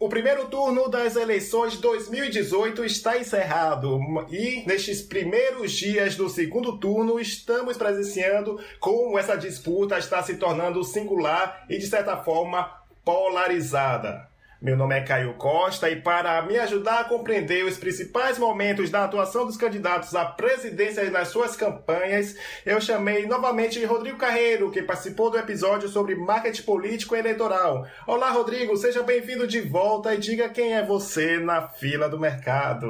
O primeiro turno das eleições 2018 está encerrado e nestes primeiros dias do segundo turno estamos presenciando como essa disputa está se tornando singular e de certa forma polarizada. Meu nome é Caio Costa e para me ajudar a compreender os principais momentos da atuação dos candidatos à presidência nas suas campanhas, eu chamei novamente Rodrigo Carreiro, que participou do episódio sobre marketing político e eleitoral. Olá, Rodrigo, seja bem-vindo de volta e diga quem é você na fila do mercado.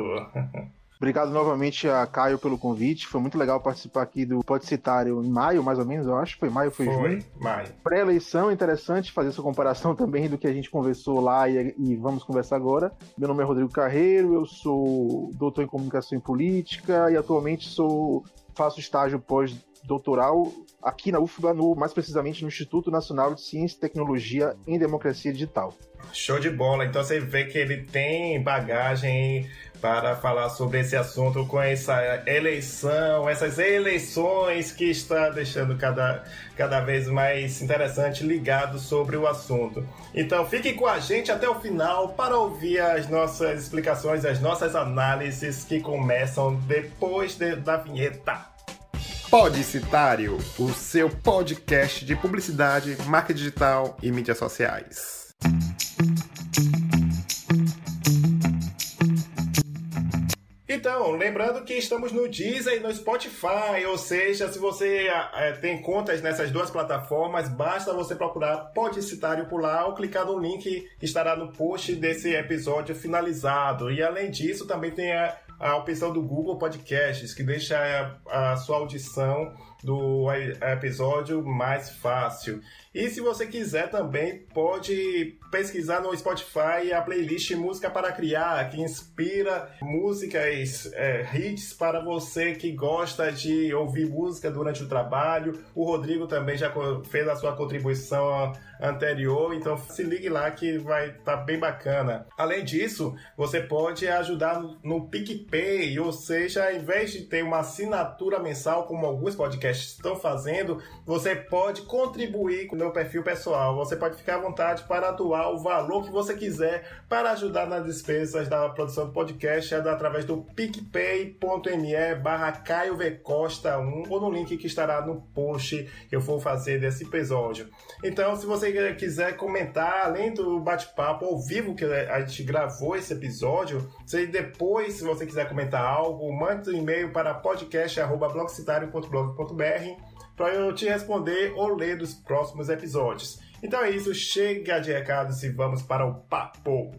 Obrigado novamente a Caio pelo convite. Foi muito legal participar aqui do Podcitário em maio, mais ou menos, eu acho. Foi maio, foi, foi junho. maio. Pré-eleição, interessante fazer essa comparação também do que a gente conversou lá e, e, vamos conversar agora. Meu nome é Rodrigo Carreiro, eu sou doutor em comunicação e política e atualmente sou faço estágio pós-doutoral aqui na UFBA, no, mais precisamente no Instituto Nacional de Ciência e Tecnologia em Democracia Digital. Show de bola. Então você vê que ele tem bagagem para falar sobre esse assunto com essa eleição, essas eleições que está deixando cada, cada vez mais interessante ligado sobre o assunto. Então fique com a gente até o final para ouvir as nossas explicações, as nossas análises que começam depois de, da vinheta. Podicitário, o seu podcast de publicidade, marca digital e mídias sociais. Então, lembrando que estamos no Deezer e no Spotify, ou seja, se você é, tem contas nessas duas plataformas, basta você procurar Podicitário por lá ou clicar no link que estará no post desse episódio finalizado. E além disso, também tem a, a opção do Google Podcasts, que deixa a, a sua audição do episódio mais fácil. E se você quiser também, pode pesquisar no Spotify a playlist Música para Criar, que inspira músicas, é, hits para você que gosta de ouvir música durante o trabalho. O Rodrigo também já fez a sua contribuição anterior, então se ligue lá que vai estar tá bem bacana. Além disso, você pode ajudar no PicPay, ou seja, ao invés de ter uma assinatura mensal, como alguns podcasts estão fazendo, você pode contribuir com o meu perfil pessoal. Você pode ficar à vontade para doar o valor que você quiser para ajudar nas despesas da produção do podcast é através do picpay.me barra Caio V Costa 1 ou no link que estará no post que eu vou fazer desse episódio. Então, se você quiser comentar, além do bate-papo ao vivo que a gente gravou esse episódio, se depois, se você quiser comentar algo, mande um e-mail para para eu te responder ou ler dos próximos episódios. Então é isso, chega de recados e vamos para o papo!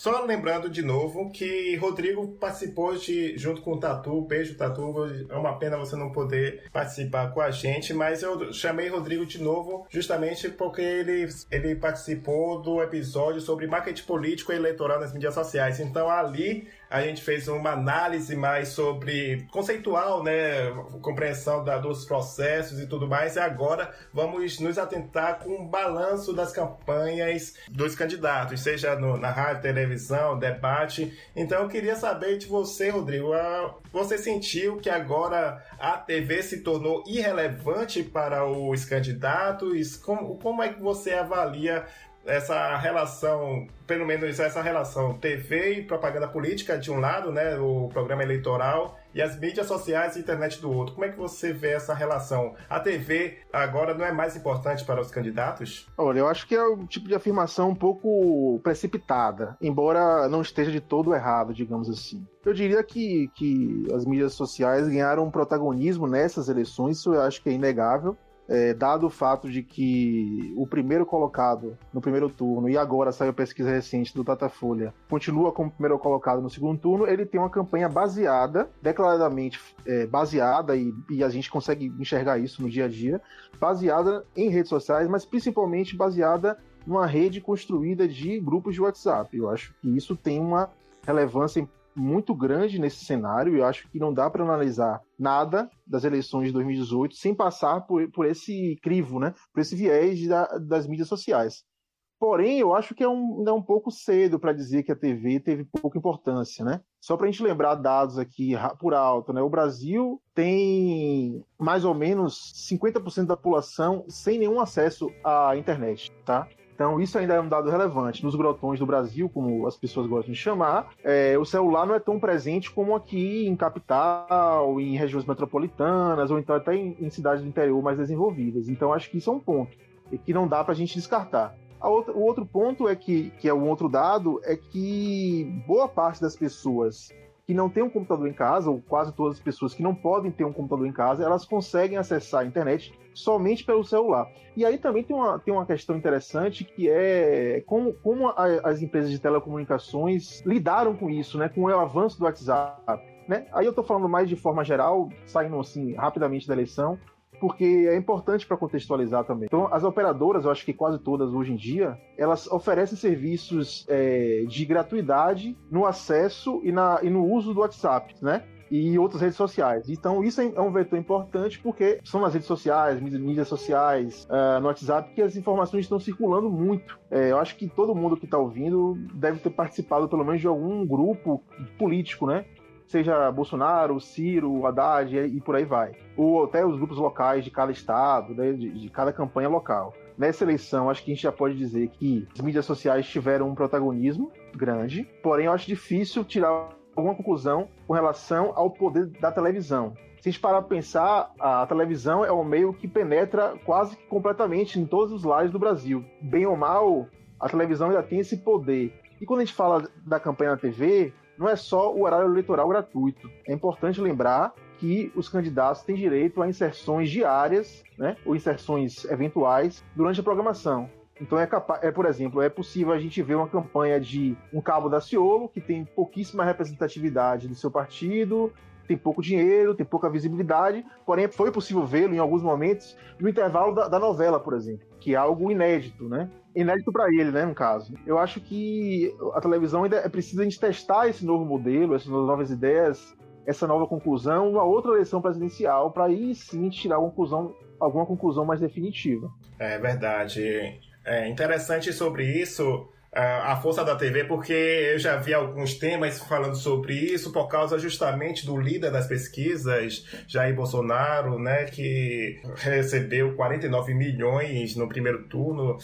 Só lembrando de novo que Rodrigo participou de, junto com o Tatu, beijo Tatu, é uma pena você não poder participar com a gente, mas eu chamei Rodrigo de novo justamente porque ele, ele participou do episódio sobre marketing político e eleitoral nas mídias sociais. Então ali a gente fez uma análise mais sobre conceitual, né, compreensão da, dos processos e tudo mais. E agora vamos nos atentar com um balanço das campanhas dos candidatos, seja no, na rádio, televisão, debate. Então eu queria saber de você, Rodrigo, a, você sentiu que agora a TV se tornou irrelevante para os candidatos? Como, como é que você avalia essa relação, pelo menos essa relação TV e propaganda política de um lado, né, o programa eleitoral, e as mídias sociais e internet do outro. Como é que você vê essa relação? A TV agora não é mais importante para os candidatos? Olha, eu acho que é um tipo de afirmação um pouco precipitada, embora não esteja de todo errado, digamos assim. Eu diria que, que as mídias sociais ganharam um protagonismo nessas eleições, isso eu acho que é inegável é, dado o fato de que o primeiro colocado no primeiro turno, e agora saiu a pesquisa recente do Datafolha, continua como primeiro colocado no segundo turno, ele tem uma campanha baseada, declaradamente é, baseada, e, e, a gente consegue enxergar isso no dia a dia, baseada em redes sociais, mas principalmente baseada numa rede construída de grupos de WhatsApp. Eu acho que isso tem uma relevância muito grande nesse cenário e eu acho que não dá para analisar nada das eleições de 2018 sem passar por, por esse crivo, né? por esse viés da, das mídias sociais. Porém, eu acho que é um, é um pouco cedo para dizer que a TV teve pouca importância, né? Só para a gente lembrar dados aqui por alto, né? O Brasil tem mais ou menos 50% da população sem nenhum acesso à internet, tá? Então, isso ainda é um dado relevante. Nos grotões do Brasil, como as pessoas gostam de chamar, é, o celular não é tão presente como aqui em capital, em regiões metropolitanas, ou então até em, em cidades do interior mais desenvolvidas. Então, acho que isso é um ponto que não dá para a gente descartar. Outra, o outro ponto é que, que é um outro dado, é que boa parte das pessoas que não tem um computador em casa, ou quase todas as pessoas que não podem ter um computador em casa, elas conseguem acessar a internet somente pelo celular. E aí também tem uma, tem uma questão interessante que é como, como a, as empresas de telecomunicações lidaram com isso, né, com o avanço do WhatsApp. Né? Aí eu estou falando mais de forma geral, saindo assim rapidamente da eleição, porque é importante para contextualizar também. Então, as operadoras, eu acho que quase todas hoje em dia, elas oferecem serviços é, de gratuidade no acesso e, na, e no uso do WhatsApp, né? e outras redes sociais. Então, isso é um vetor importante porque são nas redes sociais, mídias sociais, uh, no WhatsApp, que as informações estão circulando muito. É, eu acho que todo mundo que está ouvindo deve ter participado, pelo menos, de algum grupo político, né? Seja Bolsonaro, Ciro, Haddad e por aí vai. Ou até os grupos locais de cada estado, né, de, de cada campanha local. Nessa eleição, acho que a gente já pode dizer que as mídias sociais tiveram um protagonismo grande, porém eu acho difícil tirar alguma conclusão com relação ao poder da televisão. Se a gente parar para pensar, a televisão é um meio que penetra quase que completamente em todos os lares do Brasil. Bem ou mal, a televisão ainda tem esse poder. E quando a gente fala da campanha na TV, não é só o horário eleitoral gratuito. É importante lembrar que os candidatos têm direito a inserções diárias, né, ou inserções eventuais durante a programação. Então é capaz, é por exemplo, é possível a gente ver uma campanha de um cabo da Ciolo que tem pouquíssima representatividade do seu partido, tem pouco dinheiro, tem pouca visibilidade, porém foi possível vê-lo em alguns momentos no intervalo da, da novela, por exemplo, que é algo inédito, né? Inédito para ele, né, no caso. Eu acho que a televisão ainda é preciso a gente testar esse novo modelo, essas novas ideias, essa nova conclusão, uma outra eleição presidencial, para aí sim tirar uma conclusão, alguma conclusão mais definitiva. É verdade. É interessante sobre isso a força da TV, porque eu já vi alguns temas falando sobre isso por causa justamente do líder das pesquisas, Jair Bolsonaro, né, que recebeu 49 milhões no primeiro turno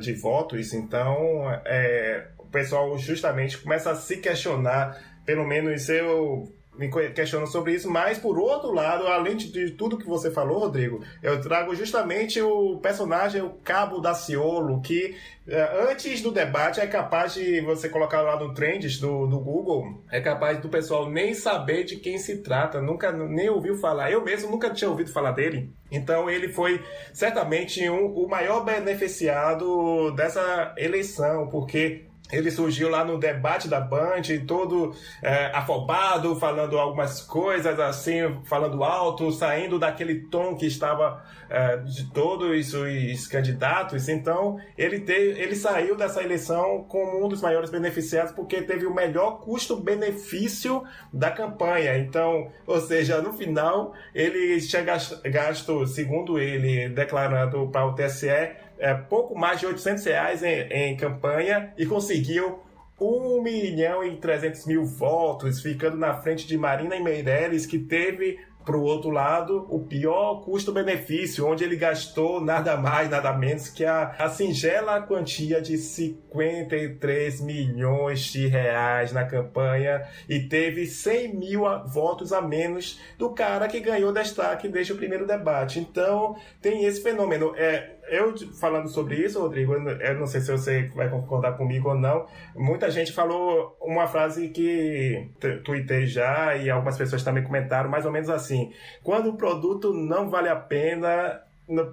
de votos. Então, é, o pessoal justamente começa a se questionar, pelo menos eu me questiono sobre isso, mas por outro lado, além de tudo que você falou, Rodrigo, eu trago justamente o personagem, o Cabo da Ciolo, que eh, antes do debate é capaz de você colocar lá no Trends do, do Google, é capaz do pessoal nem saber de quem se trata, nunca nem ouviu falar. Eu mesmo nunca tinha ouvido falar dele. Então ele foi certamente um, o maior beneficiado dessa eleição, porque ele surgiu lá no debate da Band, todo é, afobado, falando algumas coisas assim, falando alto, saindo daquele tom que estava é, de todos os candidatos. Então, ele, te, ele saiu dessa eleição como um dos maiores beneficiados, porque teve o melhor custo-benefício da campanha. Então, ou seja, no final, ele tinha gasto, segundo ele, declarando para o TSE, é, pouco mais de 800 reais em, em campanha e conseguiu 1 milhão e 300 mil votos, ficando na frente de Marina e Meirelles, que teve para o outro lado, o pior custo-benefício, onde ele gastou nada mais, nada menos que a, a singela quantia de 53 milhões de reais na campanha e teve 100 mil votos a menos do cara que ganhou destaque desde o primeiro debate. Então, tem esse fenômeno. É, eu falando sobre isso, Rodrigo, eu não sei se você vai concordar comigo ou não. Muita gente falou uma frase que tuitei já e algumas pessoas também comentaram, mais ou menos assim: quando o produto não vale a pena,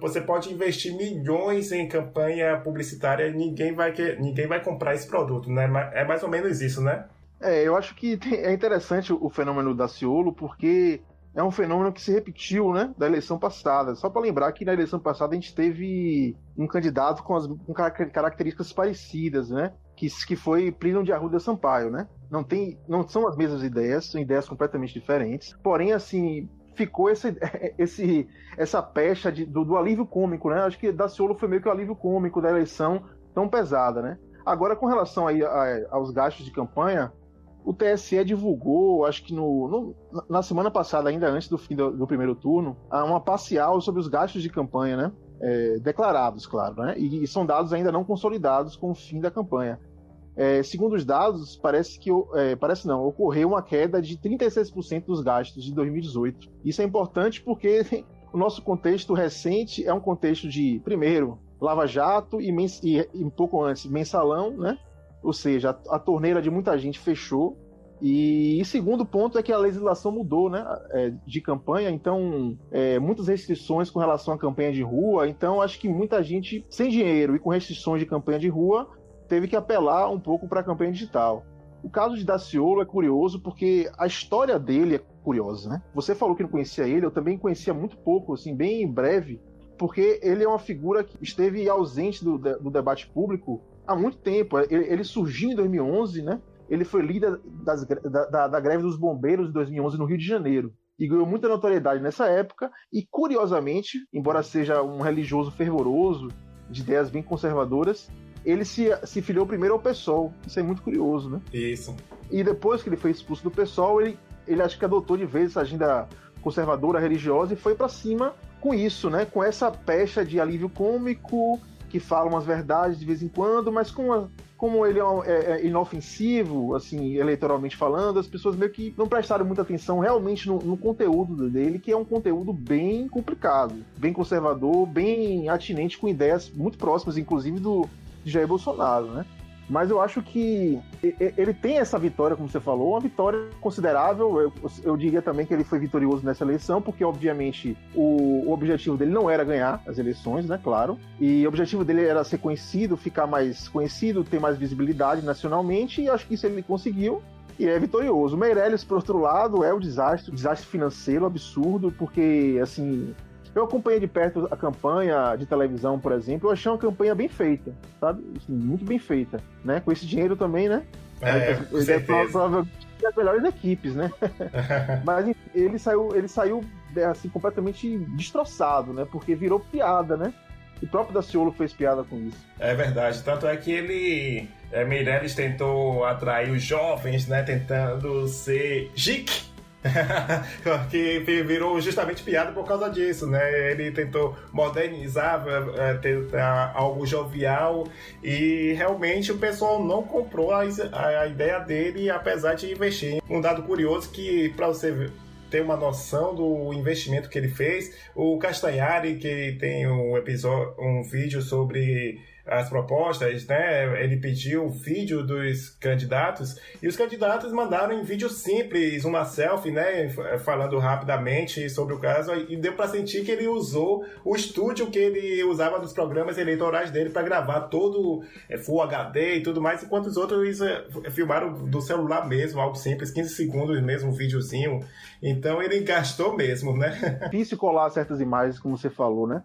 você pode investir milhões em campanha publicitária ninguém vai, ninguém vai comprar esse produto, né? É mais ou menos isso, né? É, eu acho que é interessante o fenômeno da Ciolo, porque é um fenômeno que se repetiu, né, da eleição passada. Só para lembrar que na eleição passada a gente teve um candidato com, as, com características parecidas, né, que, que foi Plínio de Arruda Sampaio, né? Não tem, não são as mesmas ideias, são ideias completamente diferentes. Porém, assim, ficou esse, esse, essa pecha de, do, do, alívio cômico, né? Acho que Daciolo foi meio que o alívio cômico da eleição tão pesada, né? Agora, com relação aí aos gastos de campanha, o TSE divulgou, acho que no, no, na semana passada, ainda antes do fim do, do, primeiro turno, uma parcial sobre os gastos de campanha, né? É, declarados, claro, né? E, e, são dados ainda não consolidados com o fim da campanha. É, segundo os dados, parece que é, parece não, ocorreu uma queda de 36% dos gastos de 2018. Isso é importante porque o nosso contexto recente é um contexto de, primeiro, Lava Jato e, e, e um pouco antes, mensalão, né? Ou seja, a, a torneira de muita gente fechou. E, e, segundo ponto é que a legislação mudou, né? É, de campanha, então é, muitas restrições com relação à campanha de rua. Então acho que muita gente sem dinheiro e com restrições de campanha de rua teve que apelar um pouco para a campanha digital. O caso de Daciolo é curioso porque a história dele é curiosa, né? Você falou que não conhecia ele, eu também conhecia muito pouco, assim, bem breve, porque ele é uma figura que esteve ausente do, do debate público há muito tempo. Ele, ele, surgiu em 2011, né? Ele foi líder das, da, da, da, greve dos bombeiros de 2011 no Rio de Janeiro. E ganhou muita notoriedade nessa época. E, curiosamente, embora seja um religioso fervoroso, de ideias bem conservadoras, ele se, se filiou primeiro ao PSOL. Isso é muito curioso, né? Isso. E depois que ele foi expulso do PSOL, ele, ele acho que adotou de vez essa agenda conservadora, religiosa, e foi para cima com isso, né? Com essa pecha de alívio cômico, que fala umas verdades de vez em quando, mas com uma, como ele é, é, é, inofensivo, assim, eleitoralmente falando, as pessoas meio que não prestaram muita atenção realmente no, no, conteúdo dele, que é um conteúdo bem complicado, bem conservador, bem atinente com ideias muito próximas, inclusive do de Jair Bolsonaro, né? Mas eu acho que ele tem essa vitória, como você falou, uma vitória considerável. Eu, eu diria também que ele foi vitorioso nessa eleição, porque, obviamente, o, o, objetivo dele não era ganhar as eleições, né? Claro. E o objetivo dele era ser conhecido, ficar mais conhecido, ter mais visibilidade nacionalmente, e acho que isso ele conseguiu e é vitorioso. O Meirelles, por outro lado, é o desastre, o desastre financeiro absurdo, porque, assim, eu acompanhei de perto a campanha de televisão, por exemplo, eu achei uma campanha bem feita, sabe? Assim, muito bem feita, né? Com esse dinheiro também, né? É, com é provavelmente as melhores equipes, né? Mas ele saiu, ele saiu assim completamente destroçado, né? Porque virou piada, né? O próprio Daciolo fez piada com isso. É verdade. Tanto é que ele. É, Meirelles tentou atrair os jovens, né? Tentando ser chique que virou justamente piada por causa disso, né? Ele tentou modernizar, é, é, tentar algo jovial e realmente o pessoal não comprou a, a ideia dele, apesar de investir. Um dado curioso que, para você ter uma noção do investimento que ele fez, o Castanhari, que tem um episódio, um vídeo sobre as propostas, né? Ele pediu o vídeo dos candidatos e os candidatos mandaram em vídeo simples uma selfie, né? Falando rapidamente sobre o caso e deu para sentir que ele usou o estúdio que ele usava nos programas eleitorais dele para gravar todo é, Full HD e tudo mais, enquanto os outros é, filmaram do celular mesmo, algo simples, 15 segundos mesmo, um videozinho. Então ele gastou mesmo, né? Difícil colar certas imagens, como você falou, né?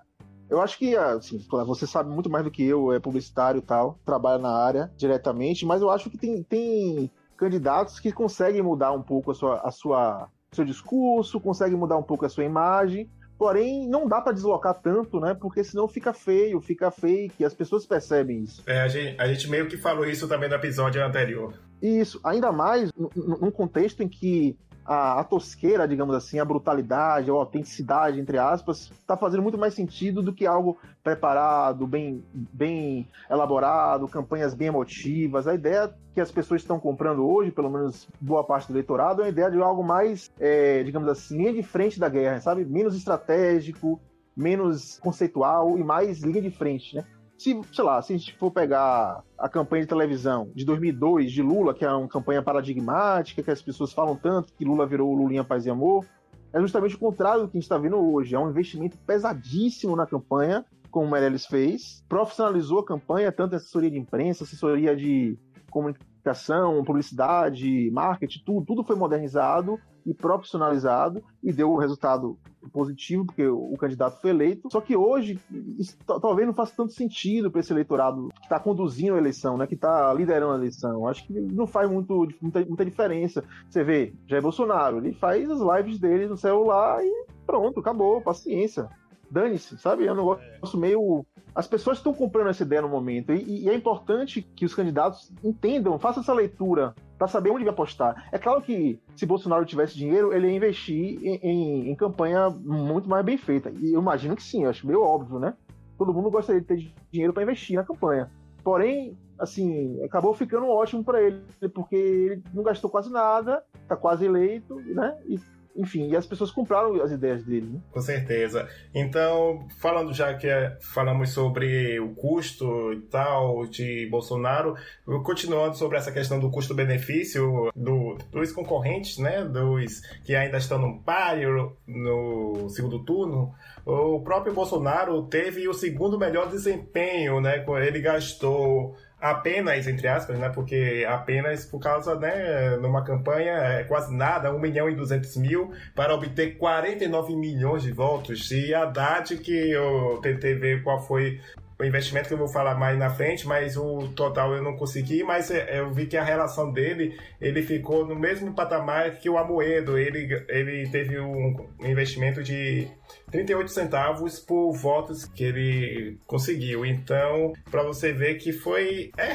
Eu acho que, assim, você sabe muito mais do que eu, é publicitário e tal, trabalha na área diretamente, mas eu acho que tem, tem candidatos que conseguem mudar um pouco a sua, a sua seu discurso, conseguem mudar um pouco a sua imagem, porém não dá para deslocar tanto, né? Porque senão fica feio, fica fake, as pessoas percebem isso. É, a gente, a gente meio que falou isso também no episódio anterior. Isso, ainda mais num contexto em que a, a, tosqueira, digamos assim, a brutalidade, a autenticidade, entre aspas, está fazendo muito mais sentido do que algo preparado, bem, bem elaborado, campanhas bem emotivas. A ideia que as pessoas estão comprando hoje, pelo menos boa parte do eleitorado, é uma ideia de algo mais, é, digamos assim, linha de frente da guerra, sabe? Menos estratégico, menos conceitual e mais linha de frente, né? Se, sei lá, se a gente for pegar a campanha de televisão de 2002 de Lula, que é uma campanha paradigmática, que as pessoas falam tanto que Lula virou Lulinha Paz e Amor, é justamente o contrário do que a gente está vendo hoje. É um investimento pesadíssimo na campanha, como o Meirelles fez, profissionalizou a campanha, tanto assessoria de imprensa, assessoria de comunicação, publicidade, marketing, tudo, tudo foi modernizado e profissionalizado e deu o resultado positivo, porque o candidato foi eleito. Só que hoje, isso talvez não faça tanto sentido para esse eleitorado que está conduzindo a eleição, né, que está liderando a eleição. Acho que não faz muito, muita, muita diferença. Você vê, Jair Bolsonaro, ele faz as lives dele no celular e pronto, acabou, paciência. Dane-se, sabe? É um negócio meio. As pessoas estão comprando essa ideia no momento. E, e, é importante que os candidatos entendam, façam essa leitura para saber onde vai apostar. É claro que se Bolsonaro tivesse dinheiro, ele ia investir em, em, em campanha muito mais bem feita. E eu imagino que sim, eu acho meio óbvio, né? Todo mundo gostaria de ter dinheiro para investir na campanha. Porém, assim, acabou ficando ótimo para ele, porque ele não gastou quase nada, tá quase eleito, né? E enfim, e as pessoas compraram as ideias dele. Né? Com certeza. Então, falando já que é, falamos sobre o custo e tal de Bolsonaro, continuando sobre essa questão do custo-benefício do, dos concorrentes, né, dos que ainda estão no páreo no segundo turno, o próprio Bolsonaro teve o segundo melhor desempenho, né, ele gastou apenas, entre aspas, né? Porque apenas por causa, né, numa campanha é quase nada, 1 milhão e 200 mil, para obter 49 milhões de votos. E a Haddad, que eu tentei ver qual foi o investimento que eu vou falar mais na frente, mas o total eu não consegui, mas é, eu vi que a relação dele, ele ficou no mesmo patamar que o Amoedo, ele, ele teve um investimento de 38 centavos por votos que ele conseguiu. Então, para você ver que foi é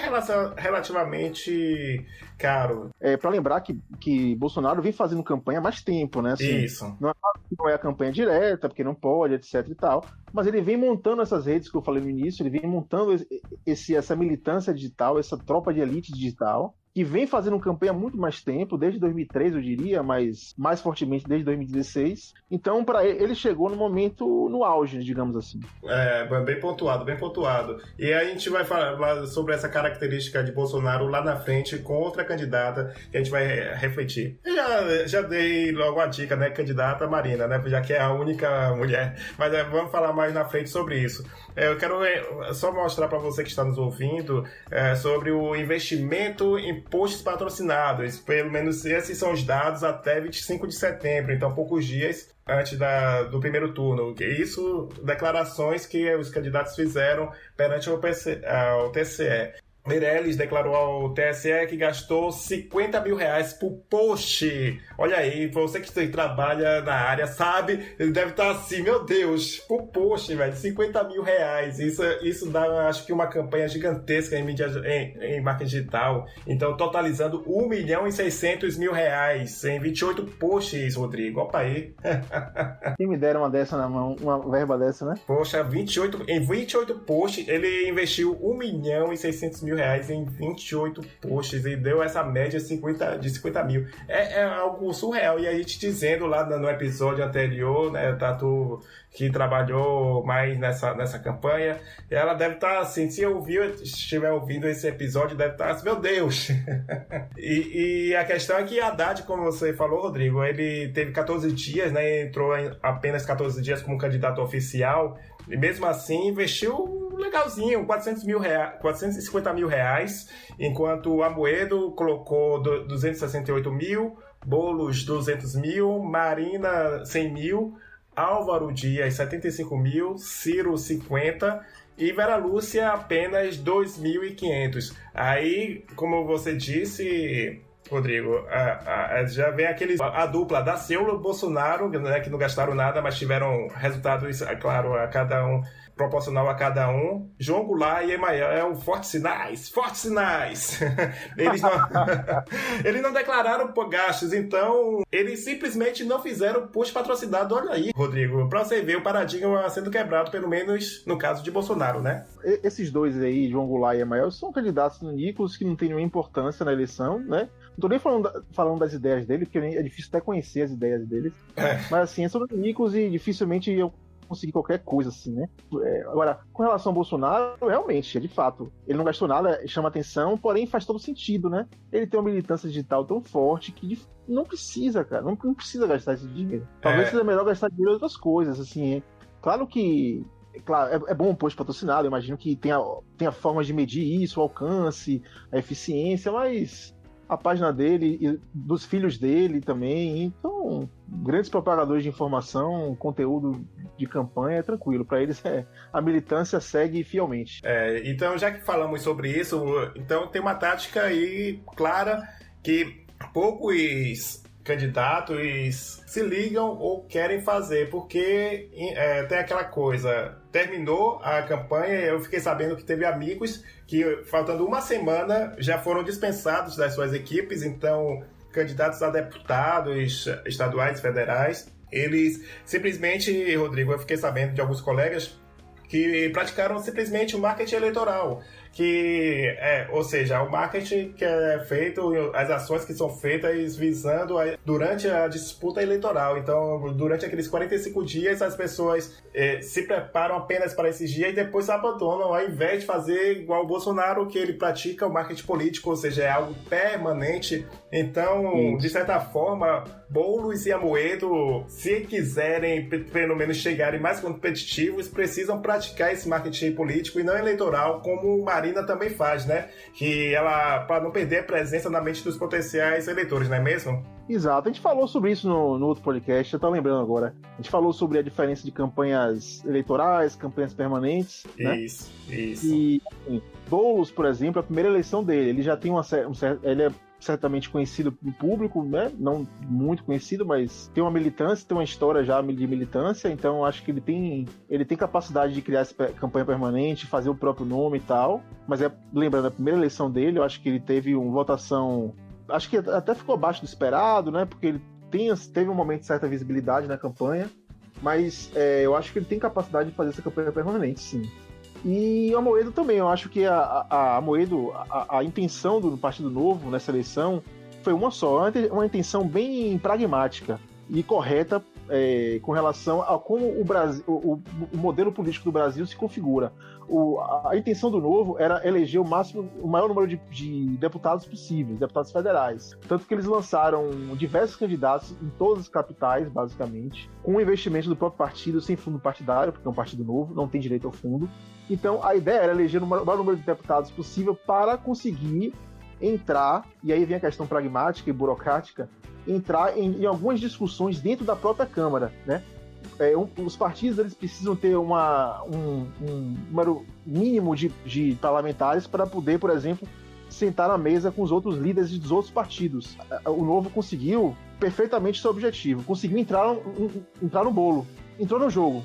relativamente caro. É, para lembrar que, que Bolsonaro vem fazendo campanha há mais tempo, né? Assim, Isso. Não é, não é a campanha direta, porque não pode, etc e tal, mas ele vem montando essas redes que eu falei no início, ele vem montando esse, essa militância digital, essa tropa de elite digital, que vem fazendo campanha há muito mais tempo, desde 2003, eu diria, mas mais fortemente desde 2016. Então, para ele, ele chegou no momento no auge, digamos assim. É, bem pontuado, bem pontuado. E a gente vai falar sobre essa característica de Bolsonaro lá na frente com outra candidata que a gente vai refletir. Já, já dei logo a dica, né, candidata Marina, né, já que é a única mulher. Mas é, vamos falar mais na frente sobre isso. É, eu quero é, só mostrar para você que está nos ouvindo é, sobre o investimento em posts patrocinados. Pelo menos esses são os dados até 25 de setembro, então poucos dias antes da, do primeiro turno. Isso, declarações que os candidatos fizeram perante o, PC, o TCE. Meirelles declarou ao TSE que gastou 50 mil reais por post. Olha aí, você que trabalha na área sabe, ele deve estar assim, meu Deus, por post, velho, 50 mil reais. Isso, isso dá, acho que, uma campanha gigantesca em mídia em, em marketing digital. Então, totalizando 1 milhão e 600 mil reais em 28 posts, Rodrigo. Opa aí. Quem me deram uma dessa na mão, uma verba dessa, né? Poxa, 28, em 28 posts, ele investiu 1 milhão e 600 mil mil reais em 28 posts e deu essa média 50, de 50 mil. É, é algo surreal. E a gente dizendo lá no episódio anterior, né, Tatu que trabalhou mais nessa, nessa campanha, ela deve estar tá, assim, se ouvir, estiver ouvindo esse episódio, deve estar tá assim, meu Deus! e, e, a questão é que a Haddad, como você falou, Rodrigo, ele teve 14 dias, né, entrou apenas 14 dias como candidato oficial, e mesmo assim investiu legalzinho, 400 mil reais, 450 mil reais, enquanto o Amoedo colocou 268 mil, Bolos 200 mil, Marina 100 mil, Álvaro Dias 75 mil, Ciro 50 e Vera Lúcia apenas 2.500. Aí, como você disse, Rodrigo, a, a, já vem aqueles a dupla da Seula Bolsonaro, né, que não gastaram nada, mas tiveram resultados, é claro, a cada um proporcional a cada um. João Goulart e Emael, fortes sinais, fortes sinais. eles, não, eles não declararam gastos, então eles simplesmente não fizeram post patrocinado. Olha aí, Rodrigo, pra você ver o paradigma sendo quebrado, pelo menos no caso de Bolsonaro, né? Esses dois aí, João Goulart e Emael, são candidatos no Nicolas que não tem nenhuma importância na eleição, né? Não tô nem falando, falando das ideias dele, porque é difícil até conhecer as ideias deles. É. Mas assim, é sobre o Nicolas e dificilmente eu conseguir qualquer coisa, assim, né? É, agora, com relação ao Bolsonaro, realmente, de fato, ele não gastou nada, chama atenção, porém faz todo sentido, né? Ele tem uma militância digital tão forte que não precisa, cara, não, não precisa gastar esse dinheiro. Talvez é. seja melhor gastar dinheiro em outras coisas, assim. Claro que claro, é, é bom um post patrocinado, imagino que tenha, tenha formas de medir isso, o alcance, a eficiência, mas a página dele e dos filhos dele também. Então, grandes propagadores de informação, conteúdo de campanha, é tranquilo. Para eles, é, a militância segue fielmente. É, então, já que falamos sobre isso, então tem uma tática aí clara que poucos candidatos se ligam ou querem fazer, porque é, tem aquela coisa. Terminou a campanha, eu fiquei sabendo que teve amigos que, faltando uma semana, já foram dispensados das suas equipes, então, candidatos a deputados estaduais, federais, eles simplesmente, Rodrigo, eu fiquei sabendo de alguns colegas que praticaram simplesmente o marketing eleitoral que é, ou seja, o marketing que é feito, as ações que são feitas visando a, durante a disputa eleitoral. Então, durante aqueles 45 dias, as pessoas é, se preparam apenas para esses dias e depois abandonam, ao invés de fazer igual o Bolsonaro, que ele pratica o marketing político, ou seja, é algo permanente. Então, de certa forma, Boulos e Amoedo, se quiserem pelo menos chegarem mais competitivos, precisam praticar esse marketing político e não eleitoral, como o Marina também faz, né? Que ela, para não perder a presença na mente dos potenciais eleitores, não é mesmo? Exato, a gente falou sobre isso no, no outro podcast, eu tô lembrando agora. A gente falou sobre a diferença de campanhas eleitorais, campanhas permanentes. Né? Isso, isso. E assim, Boulos, por exemplo, a primeira eleição dele, ele já tem uma um certo. Ele é certamente conhecido no público, né? Não muito conhecido, mas tem uma militância, tem uma história já de militância, então acho que ele tem, ele tem capacidade de criar essa campanha permanente, fazer o próprio nome e tal. Mas é, lembrando, a primeira eleição dele, eu acho que ele teve uma votação. Acho que até ficou abaixo do esperado, né? Porque ele tem, teve um momento de certa visibilidade na campanha. Mas é, eu acho que ele tem capacidade de fazer essa campanha permanente, sim. E a Moedo também, eu acho que a, a, a Moedo, a, a, intenção do Partido Novo nessa eleição foi uma só, uma intenção bem pragmática e correta é, com relação a como o, Brasil, o, o, modelo político do Brasil se configura. O, a, intenção do Novo era eleger o máximo, o maior número de, de, deputados possíveis, deputados federais. Tanto que eles lançaram diversos candidatos em todas as capitais, basicamente, com investimento do próprio partido, sem fundo partidário, porque é um partido novo, não tem direito ao fundo. Então a ideia era eleger o maior número de deputados possível para conseguir entrar, e aí vem a questão pragmática e burocrática, entrar em, em algumas discussões dentro da própria Câmara, né? É, um, os partidos eles precisam ter uma, um, um número mínimo de, de parlamentares para poder, por exemplo, sentar na mesa com os outros líderes dos outros partidos. O Novo conseguiu perfeitamente seu objetivo, conseguiu entrar, entrar no bolo, entrou no jogo.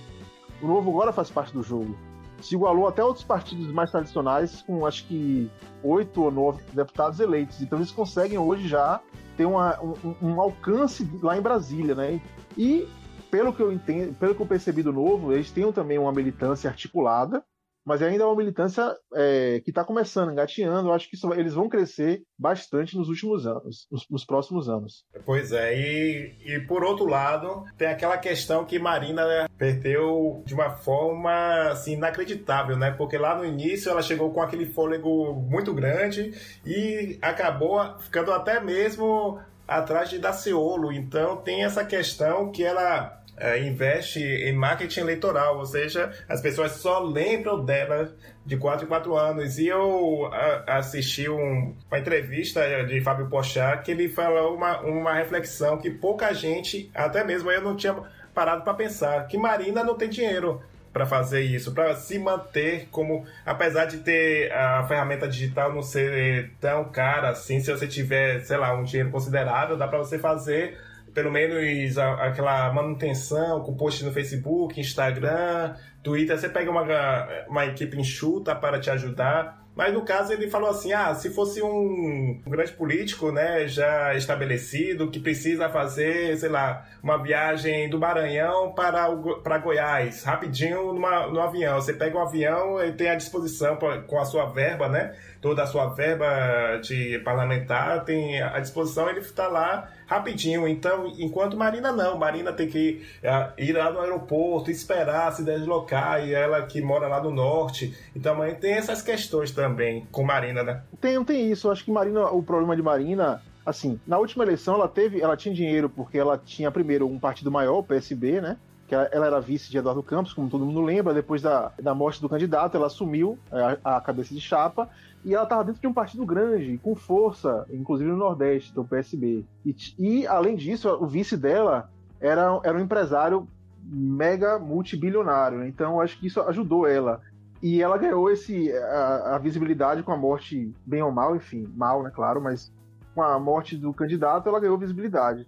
O Novo agora faz parte do jogo se igualou até outros partidos mais tradicionais, com acho que oito ou nove deputados eleitos. Então eles conseguem hoje já ter uma, um, um, alcance lá em Brasília, né? E pelo que eu entendo, pelo que eu percebi do novo, eles têm também uma militância articulada mas ainda é uma militância é, que está começando, engateando. Eu acho que isso, eles vão crescer bastante nos últimos anos, nos, nos, próximos anos. Pois é, e, e por outro lado, tem aquela questão que Marina perdeu de uma forma assim, inacreditável, né? Porque lá no início ela chegou com aquele fôlego muito grande e acabou ficando até mesmo atrás de Daciolo. Então tem essa questão que ela investe em marketing eleitoral, ou seja, as pessoas só lembram dela de 4 em 4 anos. E eu assisti um, uma entrevista de Fábio Pochá que ele falou uma, uma reflexão que pouca gente, até mesmo eu não tinha parado para pensar, que Marina não tem dinheiro para fazer isso, para se manter como, apesar de ter a ferramenta digital não ser tão cara assim, se você tiver, sei lá, um dinheiro considerável, dá para você fazer pelo menos a, aquela manutenção com post no Facebook, Instagram, Twitter, você pega uma, uma equipe enxuta para te ajudar. Mas no caso ele falou assim: ah, se fosse um, um grande político, né, já estabelecido, que precisa fazer, sei lá, uma viagem do Maranhão para, o, para Goiás, rapidinho numa, no avião. Você pega um avião e tem à disposição pra, com a sua verba, né? Toda a sua verba de parlamentar tem à disposição, ele está lá rapidinho. Então, enquanto Marina não, Marina tem que uh, ir lá no aeroporto, esperar se deslocar, e ela que mora lá no norte. Então, tem essas questões também com Marina, né? Tem, tem isso. Acho que Marina, o problema de Marina assim, na última eleição ela teve, ela tinha dinheiro porque ela tinha primeiro um partido maior, o PSB, né? Que ela era vice de Eduardo Campos, como todo mundo lembra. Depois da, da morte do candidato, ela assumiu a, a cabeça de chapa e ela estava dentro de um partido grande, com força, inclusive no Nordeste, do PSB. E, e além disso, o vice dela era, era um empresário mega multibilionário. Então, acho que isso ajudou ela. E ela ganhou esse, a, a, visibilidade com a morte, bem ou mal, enfim, mal, né, claro, mas com a morte do candidato, ela ganhou visibilidade.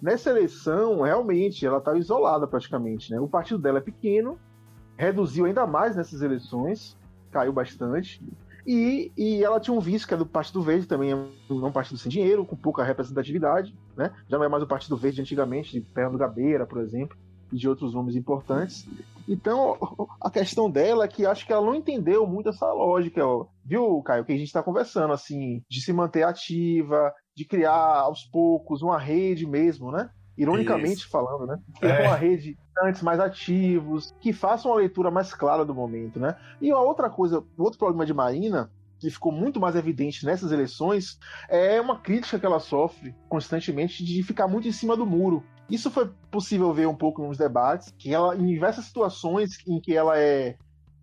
nessa eleição, realmente, ela estava isolada praticamente. Né? O partido dela é pequeno, reduziu ainda mais nessas eleições, caiu bastante. E, e ela tinha um vice, que é do Partido Verde, também é um partido sem dinheiro, com pouca representatividade, né? Já não é mais o Partido Verde de antigamente, de Fernando Gabeira, por exemplo, e de outros nomes importantes. Então, a questão dela é que acho que ela não entendeu muito essa lógica, viu, Caio, que a gente está conversando, assim, de se manter ativa, de criar aos poucos uma rede mesmo, né? Ironicamente Isso. falando, né? Criar é. uma rede antes mais ativos, que façam uma leitura mais clara do momento, né? E a outra coisa, outro problema de Marina, que ficou muito mais evidente nessas eleições, é uma crítica que ela sofre constantemente de ficar muito em cima do muro. Isso foi possível ver um pouco nos debates, que ela, em diversas situações em que ela é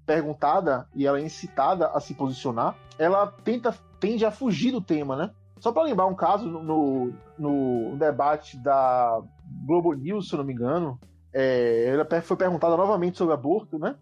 perguntada e ela é incitada a se posicionar, ela tenta tende a fugir do tema, né? Só para lembrar um caso no, no, debate da Globo News, se eu não me engano, é, ela foi perguntada novamente sobre aborto, né?